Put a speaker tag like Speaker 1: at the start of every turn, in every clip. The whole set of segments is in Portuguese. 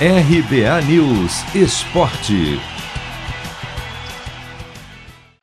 Speaker 1: RBA News Esporte.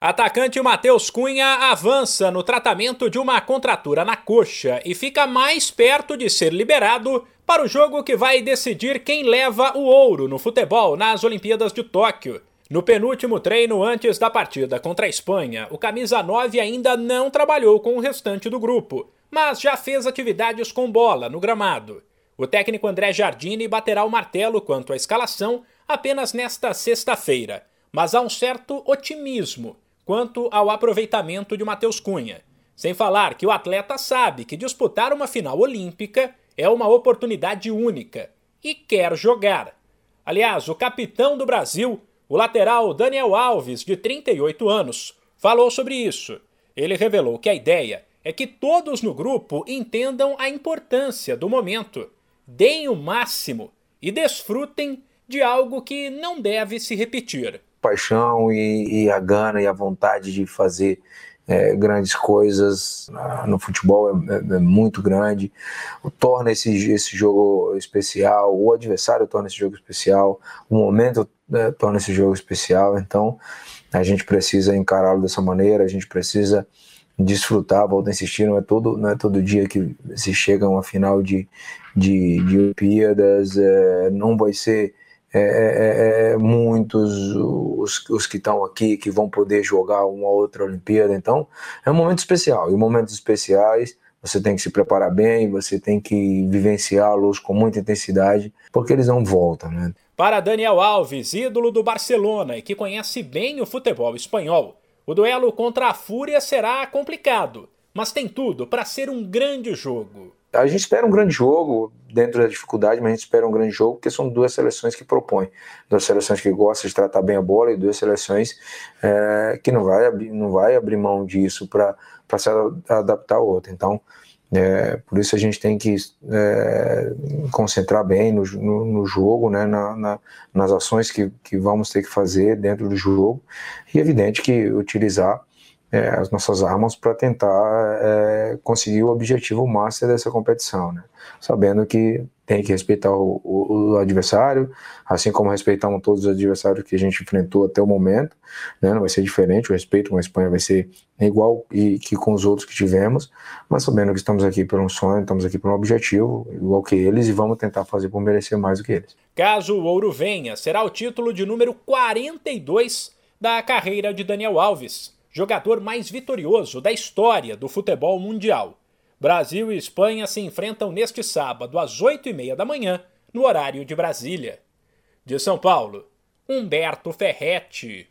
Speaker 2: Atacante Matheus Cunha avança no tratamento de uma contratura na coxa e fica mais perto de ser liberado para o jogo que vai decidir quem leva o ouro no futebol nas Olimpíadas de Tóquio. No penúltimo treino antes da partida contra a Espanha, o camisa 9 ainda não trabalhou com o restante do grupo, mas já fez atividades com bola no gramado. O técnico André Jardine baterá o martelo quanto à escalação apenas nesta sexta-feira, mas há um certo otimismo quanto ao aproveitamento de Matheus Cunha. Sem falar que o atleta sabe que disputar uma final olímpica é uma oportunidade única e quer jogar. Aliás, o capitão do Brasil, o lateral Daniel Alves, de 38 anos, falou sobre isso. Ele revelou que a ideia é que todos no grupo entendam a importância do momento deem o máximo e desfrutem de algo que não deve se repetir.
Speaker 3: Paixão e, e a gana e a vontade de fazer é, grandes coisas no futebol é, é, é, muito grande, torna esse, esse jogo especial, o adversário torna esse jogo especial, o momento é, torna esse jogo especial, então a gente precisa encará-lo dessa maneira, a gente precisa desfrutar, volto a insistir, não é todo, não é todo dia que se chega a uma final de, de, de Olimpíadas, é, não vai ser é, é, é, é muitos os, os que estão aqui que vão poder jogar uma outra Olimpíada, então é um momento especial, e momentos especiais você tem que se preparar bem, você tem que vivenciá-los com muita intensidade, porque eles não voltam, né?
Speaker 2: Para Daniel Alves, ídolo do Barcelona e que conhece bem o futebol espanhol, o duelo contra a Fúria será complicado, mas tem tudo para ser um grande jogo.
Speaker 3: A gente espera um grande jogo dentro da dificuldade, mas a gente espera um grande jogo porque são duas seleções que propõem, duas seleções que gostam de tratar bem a bola e duas seleções é, que não vai, não vai abrir mão disso para se adaptar a outra. Então, é, por isso a gente tem que é, concentrar bem no, no, no jogo, né, na, na, nas ações que, que vamos ter que fazer dentro do jogo, e é evidente que utilizar é, as nossas armas para tentar é, conseguir o objetivo master dessa competição, né? sabendo que tem que respeitar o, o, o, adversário, assim como respeitamos todos os adversários que a gente enfrentou até o momento, né? não vai ser diferente, o respeito com a Espanha vai ser igual e, que com os outros que tivemos, mas sabendo que estamos aqui por um sonho, estamos aqui por um objetivo, igual que eles, e vamos tentar fazer por merecer mais do que eles.
Speaker 2: Caso o ouro venha, será o título de número 42 da carreira de Daniel Alves jogador mais vitorioso da história do futebol mundial. Brasil e Espanha se enfrentam neste sábado às 8h30 da manhã, no horário de Brasília. De São Paulo, Humberto Ferretti.